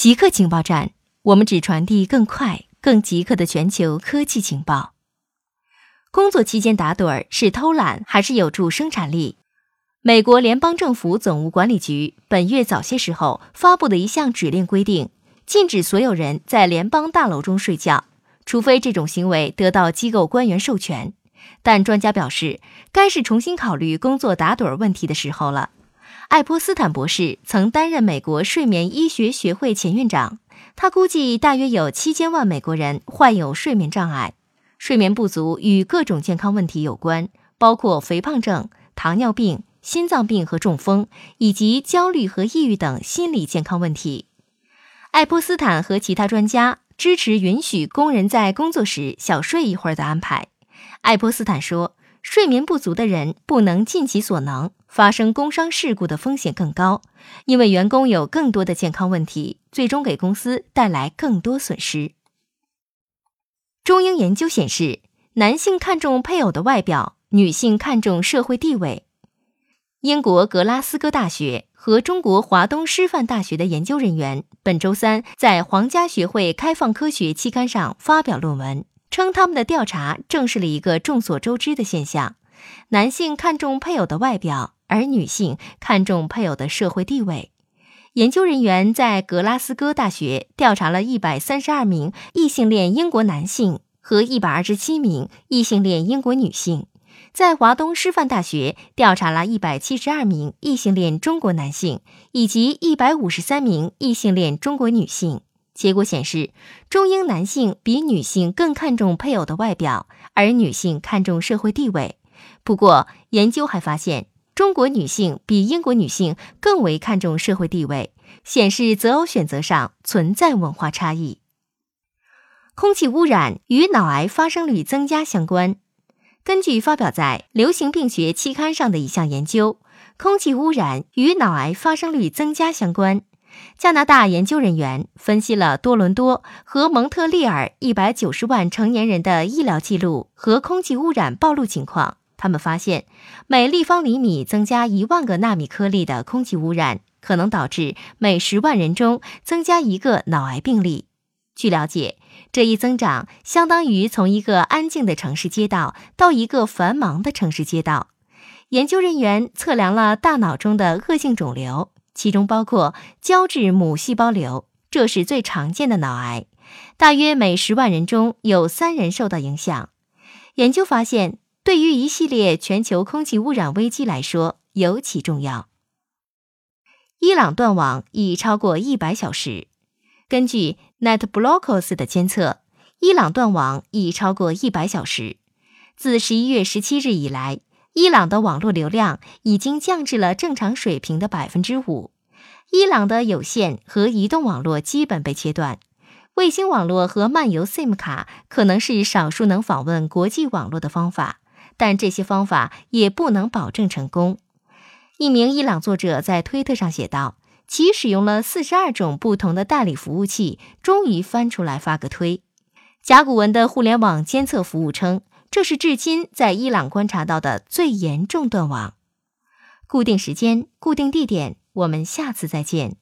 极客情报站，我们只传递更快、更极客的全球科技情报。工作期间打盹儿是偷懒还是有助生产力？美国联邦政府总务管理局本月早些时候发布的一项指令规定，禁止所有人在联邦大楼中睡觉，除非这种行为得到机构官员授权。但专家表示，该是重新考虑工作打盹儿问题的时候了。爱泼斯坦博士曾担任美国睡眠医学学会前院长。他估计大约有七千万美国人患有睡眠障碍。睡眠不足与各种健康问题有关，包括肥胖症、糖尿病、心脏病和中风，以及焦虑和抑郁等心理健康问题。爱泼斯坦和其他专家支持允许工人在工作时小睡一会儿的安排。爱泼斯坦说。睡眠不足的人不能尽其所能，发生工伤事故的风险更高，因为员工有更多的健康问题，最终给公司带来更多损失。中英研究显示，男性看重配偶的外表，女性看重社会地位。英国格拉斯哥大学和中国华东师范大学的研究人员本周三在皇家学会开放科学期刊上发表论文。称他们的调查证实了一个众所周知的现象：男性看重配偶的外表，而女性看重配偶的社会地位。研究人员在格拉斯哥大学调查了一百三十二名异性恋英国男性和一百二十七名异性恋英国女性，在华东师范大学调查了一百七十二名异性恋中国男性以及一百五十三名异性恋中国女性。结果显示，中英男性比女性更看重配偶的外表，而女性看重社会地位。不过，研究还发现，中国女性比英国女性更为看重社会地位，显示择偶选择上存在文化差异。空气污染与脑癌发生率增加相关。根据发表在《流行病学》期刊上的一项研究，空气污染与脑癌发生率增加相关。加拿大研究人员分析了多伦多和蒙特利尔一百九十万成年人的医疗记录和空气污染暴露情况。他们发现，每立方厘米增加一万个纳米颗粒的空气污染，可能导致每十万人中增加一个脑癌病例。据了解，这一增长相当于从一个安静的城市街道到一个繁忙的城市街道。研究人员测量了大脑中的恶性肿瘤。其中包括胶质母细胞瘤，这是最常见的脑癌，大约每十万人中有三人受到影响。研究发现，对于一系列全球空气污染危机来说尤其重要。伊朗断网已超过一百小时，根据 NetBlocks 的监测，伊朗断网已超过一百小时。自十一月十七日以来。伊朗的网络流量已经降至了正常水平的百分之五。伊朗的有线和移动网络基本被切断，卫星网络和漫游 SIM 卡可能是少数能访问国际网络的方法，但这些方法也不能保证成功。一名伊朗作者在推特上写道：“其使用了四十二种不同的代理服务器，终于翻出来发个推。”甲骨文的互联网监测服务称。这是至今在伊朗观察到的最严重断网。固定时间，固定地点，我们下次再见。